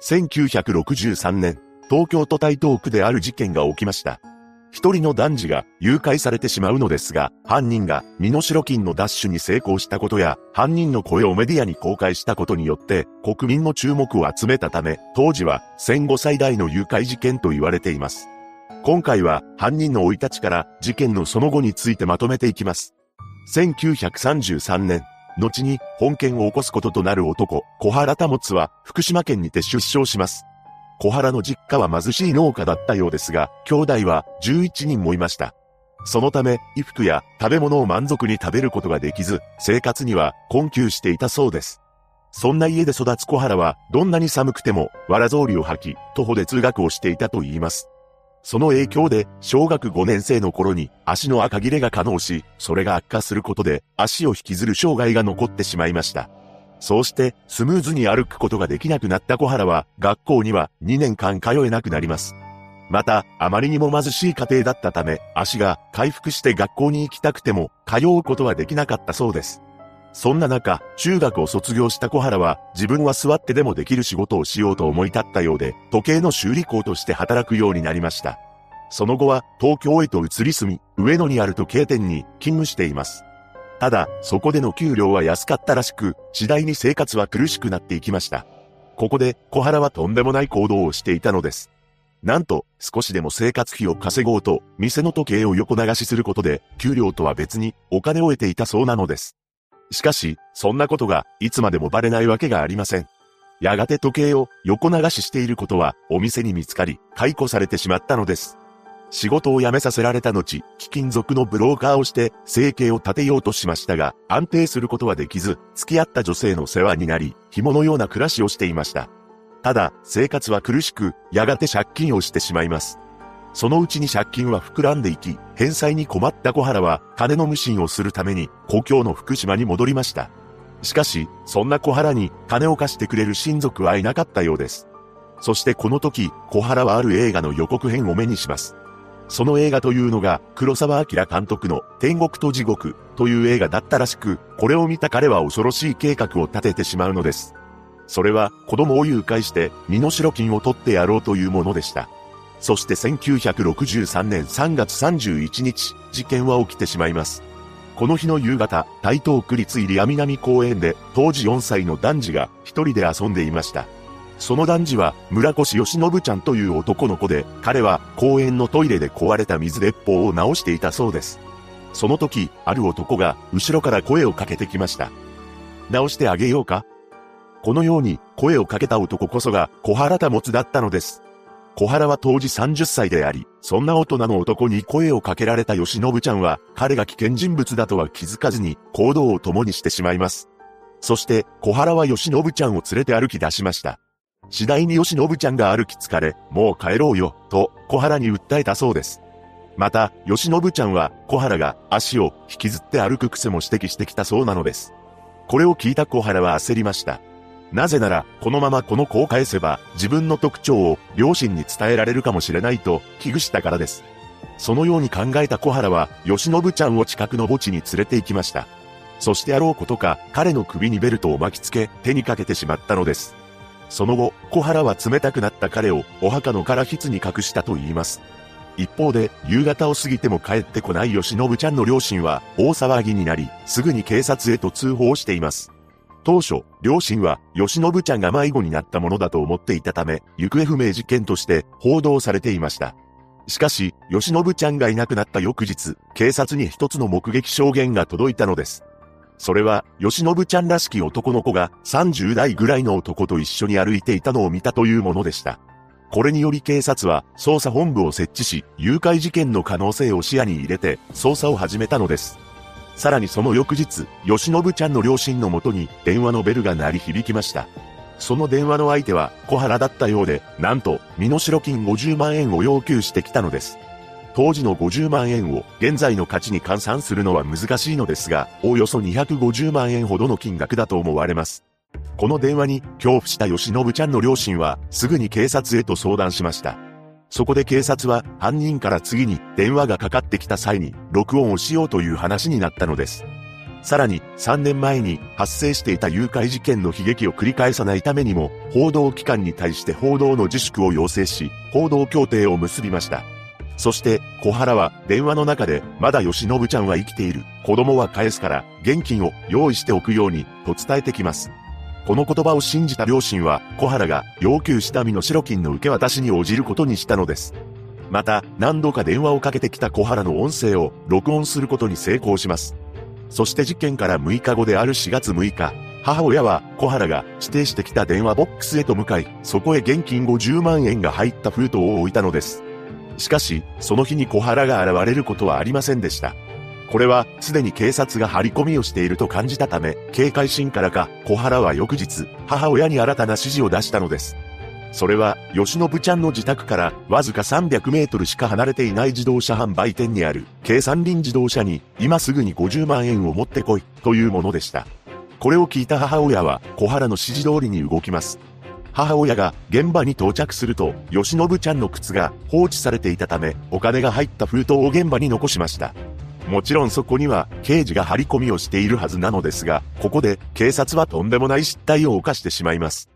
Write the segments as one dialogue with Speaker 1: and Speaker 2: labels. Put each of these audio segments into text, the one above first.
Speaker 1: 1963年、東京都台東区である事件が起きました。一人の男児が誘拐されてしまうのですが、犯人が身代金のダッシュに成功したことや、犯人の声をメディアに公開したことによって、国民の注目を集めたため、当時は戦後最大の誘拐事件と言われています。今回は犯人の生い立ちから事件のその後についてまとめていきます。1933年、後に本件を起こすこととなる男、小原保は福島県にて出生します。小原の実家は貧しい農家だったようですが、兄弟は11人もいました。そのため、衣服や食べ物を満足に食べることができず、生活には困窮していたそうです。そんな家で育つ小原は、どんなに寒くても、わら草履を履き、徒歩で通学をしていたと言います。その影響で、小学5年生の頃に足の赤切れが可能し、それが悪化することで、足を引きずる障害が残ってしまいました。そうしてスムーズに歩くことができなくなった小原は学校には2年間通えなくなります。また、あまりにも貧しい家庭だったため、足が回復して学校に行きたくても通うことはできなかったそうです。そんな中、中学を卒業した小原は自分は座ってでもできる仕事をしようと思い立ったようで、時計の修理工として働くようになりました。その後は東京へと移り住み、上野にある時計店に勤務しています。ただ、そこでの給料は安かったらしく、次第に生活は苦しくなっていきました。ここで、小原はとんでもない行動をしていたのです。なんと、少しでも生活費を稼ごうと、店の時計を横流しすることで、給料とは別にお金を得ていたそうなのです。しかし、そんなことが、いつまでもバレないわけがありません。やがて時計を横流ししていることは、お店に見つかり、解雇されてしまったのです。仕事を辞めさせられた後、貴金属のブローカーをして生計を立てようとしましたが、安定することはできず、付き合った女性の世話になり、紐のような暮らしをしていました。ただ、生活は苦しく、やがて借金をしてしまいます。そのうちに借金は膨らんでいき、返済に困った小原は、金の無心をするために、故郷の福島に戻りました。しかし、そんな小原に、金を貸してくれる親族はいなかったようです。そしてこの時、小原はある映画の予告編を目にします。その映画というのが黒沢明監督の天国と地獄という映画だったらしく、これを見た彼は恐ろしい計画を立ててしまうのです。それは子供を誘拐して身代金を取ってやろうというものでした。そして1963年3月31日、事件は起きてしまいます。この日の夕方、台東区立入谷南公園で当時4歳の男児が一人で遊んでいました。その男児は村越義信ちゃんという男の子で、彼は公園のトイレで壊れた水鉄砲を直していたそうです。その時、ある男が後ろから声をかけてきました。直してあげようか？このように声をかけた男こそが小原田持だったのです。小原は当時30歳であり、そんな大人の男に声をかけられた義信ちゃんは、彼が危険人物だとは気づかずに行動を共にしてしまいます。そして、小原は義信ちゃんを連れて歩き出しました。次第に吉信ちゃんが歩き疲れ、もう帰ろうよ、と小原に訴えたそうです。また、吉信ちゃんは小原が足を引きずって歩く癖も指摘してきたそうなのです。これを聞いた小原は焦りました。なぜなら、このままこの子を返せば、自分の特徴を両親に伝えられるかもしれないと危惧したからです。そのように考えた小原は、吉信ちゃんを近くの墓地に連れて行きました。そしてあろうことか、彼の首にベルトを巻きつけ、手にかけてしまったのです。その後、小原は冷たくなった彼をお墓のから筆に隠したと言います。一方で、夕方を過ぎても帰ってこない吉信ちゃんの両親は大騒ぎになり、すぐに警察へと通報しています。当初、両親は吉信ちゃんが迷子になったものだと思っていたため、行方不明事件として報道されていました。しかし、吉信ちゃんがいなくなった翌日、警察に一つの目撃証言が届いたのです。それは、吉信ちゃんらしき男の子が30代ぐらいの男と一緒に歩いていたのを見たというものでした。これにより警察は捜査本部を設置し、誘拐事件の可能性を視野に入れて捜査を始めたのです。さらにその翌日、吉信ちゃんの両親のもとに電話のベルが鳴り響きました。その電話の相手は小原だったようで、なんと身代金50万円を要求してきたのです。当時の50万円を現在の価値に換算するのは難しいのですが、おおよそ250万円ほどの金額だと思われます。この電話に恐怖した吉信ちゃんの両親はすぐに警察へと相談しました。そこで警察は犯人から次に電話がかかってきた際に録音をしようという話になったのです。さらに3年前に発生していた誘拐事件の悲劇を繰り返さないためにも、報道機関に対して報道の自粛を要請し、報道協定を結びました。そして、小原は電話の中で、まだ吉信ちゃんは生きている。子供は返すから、現金を用意しておくように、と伝えてきます。この言葉を信じた両親は、小原が要求した身の代金の受け渡しに応じることにしたのです。また、何度か電話をかけてきた小原の音声を録音することに成功します。そして事件から6日後である4月6日、母親は小原が指定してきた電話ボックスへと向かい、そこへ現金50万円が入った封筒を置いたのです。しかし、その日に小原が現れることはありませんでした。これは、すでに警察が張り込みをしていると感じたため、警戒心からか、小原は翌日、母親に新たな指示を出したのです。それは、吉信ちゃんの自宅からわずか300メートルしか離れていない自動車販売店にある、計三輪自動車に、今すぐに50万円を持ってこい、というものでした。これを聞いた母親は、小原の指示通りに動きます。母親が現場に到着すると、吉信ちゃんの靴が放置されていたため、お金が入った封筒を現場に残しました。もちろんそこには刑事が張り込みをしているはずなのですが、ここで警察はとんでもない失態を犯してしまいます。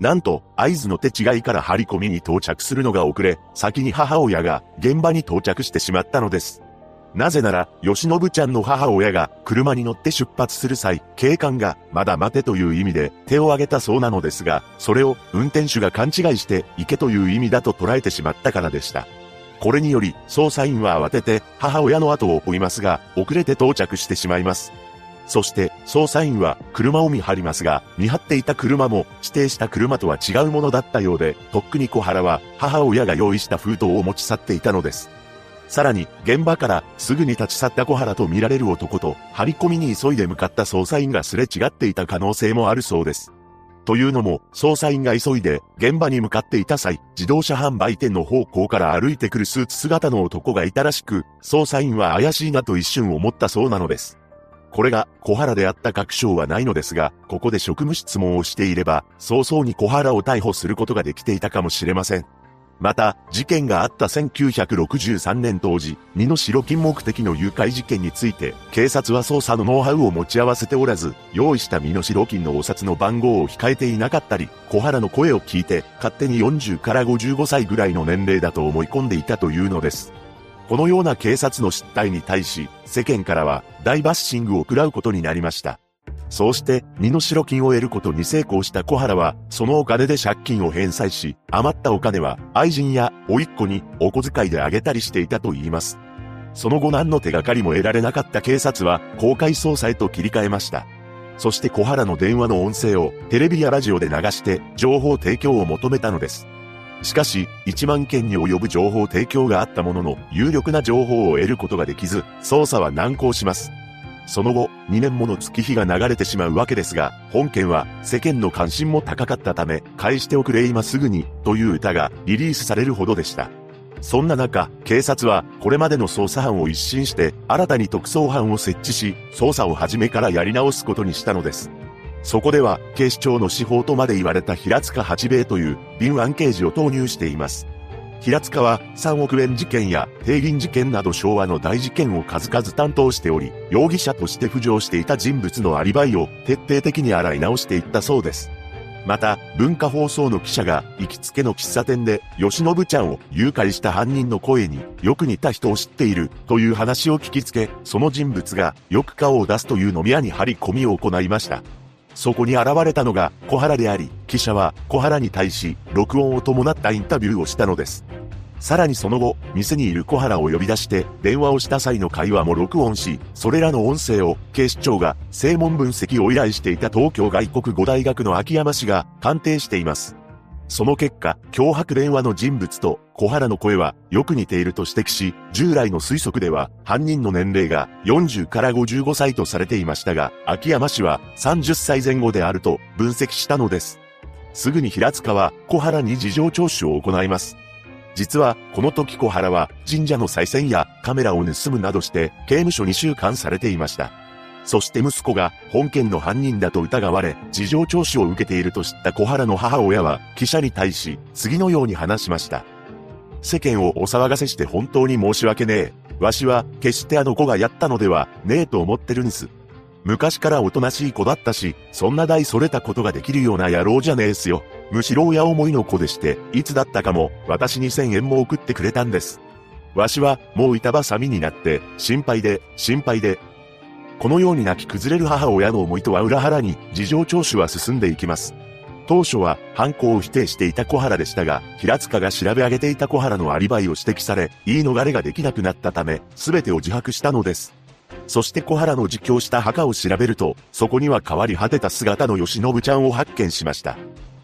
Speaker 1: なんと、合図の手違いから張り込みに到着するのが遅れ、先に母親が現場に到着してしまったのです。なぜなら、吉信ちゃんの母親が車に乗って出発する際、警官がまだ待てという意味で手を挙げたそうなのですが、それを運転手が勘違いして行けという意味だと捉えてしまったからでした。これにより、捜査員は慌てて母親の後を追いますが、遅れて到着してしまいます。そして捜査員は車を見張りますが、見張っていた車も指定した車とは違うものだったようで、とっくに小原は母親が用意した封筒を持ち去っていたのです。さらに、現場からすぐに立ち去った小原と見られる男と、張り込みに急いで向かった捜査員がすれ違っていた可能性もあるそうです。というのも、捜査員が急いで現場に向かっていた際、自動車販売店の方向から歩いてくるスーツ姿の男がいたらしく、捜査員は怪しいなと一瞬思ったそうなのです。これが小原であった確証はないのですが、ここで職務質問をしていれば、早々に小原を逮捕することができていたかもしれません。また、事件があった1963年当時、身代金目的の誘拐事件について、警察は捜査のノウハウを持ち合わせておらず、用意した身代金のお札の番号を控えていなかったり、小原の声を聞いて、勝手に40から55歳ぐらいの年齢だと思い込んでいたというのです。このような警察の失態に対し、世間からは大バッシングを食らうことになりました。そうして、身代金を得ることに成功した小原は、そのお金で借金を返済し、余ったお金は愛人や甥っ子にお小遣いであげたりしていたと言います。その後何の手がかりも得られなかった警察は、公開捜査へと切り替えました。そして小原の電話の音声をテレビやラジオで流して情報提供を求めたのです。しかし、1万件に及ぶ情報提供があったものの、有力な情報を得ることができず、捜査は難航します。その後、2年もの月日が流れてしまうわけですが、本件は世間の関心も高かったため、返しておくれ今すぐに、という歌がリリースされるほどでした。そんな中、警察はこれまでの捜査班を一新して、新たに特捜班を設置し、捜査を始めからやり直すことにしたのです。そこでは、警視庁の司法とまで言われた平塚八兵衛という敏腕刑事を投入しています。平塚は3億円事件や定銀事件など昭和の大事件を数々担当しており、容疑者として浮上していた人物のアリバイを徹底的に洗い直していったそうです。また、文化放送の記者が行きつけの喫茶店で、吉信ちゃんを誘拐した犯人の声によく似た人を知っているという話を聞きつけ、その人物がよく顔を出すという飲み屋に張り込みを行いました。そこに現れたのが小原であり、記者は小原に対し録音を伴ったインタビューをしたのです。さらにその後、店にいる小原を呼び出して電話をした際の会話も録音し、それらの音声を警視庁が正門分析を依頼していた東京外国語大学の秋山氏が鑑定しています。その結果、脅迫電話の人物と小原の声はよく似ていると指摘し、従来の推測では犯人の年齢が40から55歳とされていましたが、秋山氏は30歳前後であると分析したのです。すぐに平塚は小原に事情聴取を行います。実は、この時小原は神社の再銭やカメラを盗むなどして刑務所に収監されていました。そして息子が本件の犯人だと疑われ、事情聴取を受けていると知った小原の母親は、記者に対し、次のように話しました。世間をお騒がせして本当に申し訳ねえ。わしは、決してあの子がやったのでは、ねえと思ってるんす。昔からおとなしい子だったし、そんな大それたことができるような野郎じゃねえすよ。むしろ親思いの子でして、いつだったかも、私に1000円も送ってくれたんです。わしは、もう板挟みになって、心配で、心配で。このように泣き崩れる母親の思いとは裏腹に、事情聴取は進んでいきます。当初は犯行を否定していた小原でしたが、平塚が調べ上げていた小原のアリバイを指摘され、言い逃れができなくなったため、全てを自白したのです。そして小原の自供した墓を調べると、そこには変わり果てた姿の吉信ちゃんを発見しました。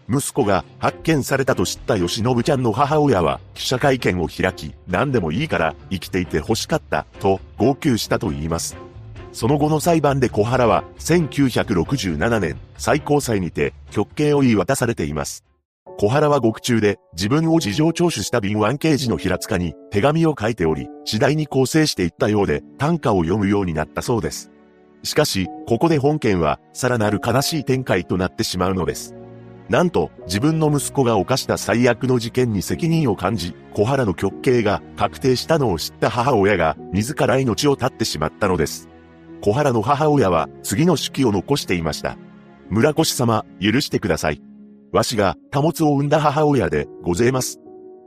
Speaker 1: 息子が発見されたと知った吉信ちゃんの母親は記者会見を開き、何でもいいから生きていて欲しかった、と号泣したと言います。その後の裁判で小原は1967年最高裁にて極刑を言い渡されています。小原は獄中で自分を事情聴取した敏腕刑事の平塚に手紙を書いており、次第に構成していったようで短歌を読むようになったそうです。しかし、ここで本件はさらなる悲しい展開となってしまうのです。なんと、自分の息子が犯した最悪の事件に責任を感じ、小原の極刑が確定したのを知った母親が自ら命を絶ってしまったのです。小原の母親は次の手記を残していました。村越様、許してください。わしが、貨物を産んだ母親で、ございます。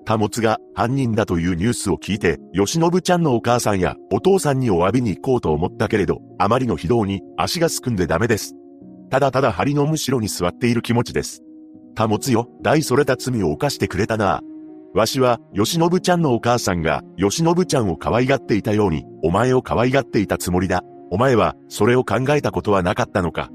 Speaker 1: 貨物が犯人だというニュースを聞いて、吉信ちゃんのお母さんやお父さんにお詫びに行こうと思ったけれど、あまりの非道に足がすくんでダメです。ただただ針のむしろに座っている気持ちです。貨物よ、大それた罪を犯してくれたな。わしは、吉信ちゃんのお母さんが、吉信ちゃんを可愛がっていたように、お前を可愛がっていたつもりだ。お前は、それを考えたことはなかったのか。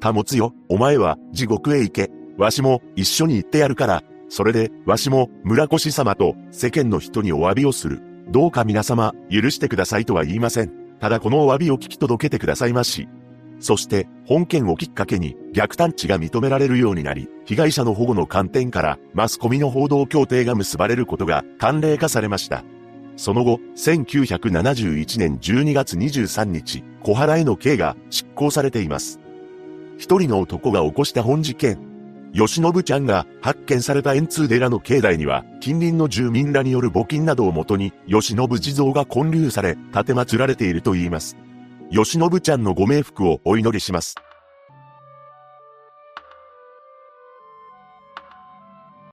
Speaker 1: 貨物よ、お前は、地獄へ行け。わしも、一緒に行ってやるから。それで、わしも、村越様と、世間の人にお詫びをする。どうか皆様、許してくださいとは言いません。ただこのお詫びを聞き届けてくださいまし。そして、本件をきっかけに、逆探知が認められるようになり、被害者の保護の観点から、マスコミの報道協定が結ばれることが、慣例化されました。その後、1971年12月23日、小原への刑が執行されています。一人の男が起こした本事件。吉信ちゃんが発見された円通寺の境内には、近隣の住民らによる募金などをもとに、吉信地蔵が建立され、建て祀られていると言います。吉信ちゃんのご冥福をお祈りします。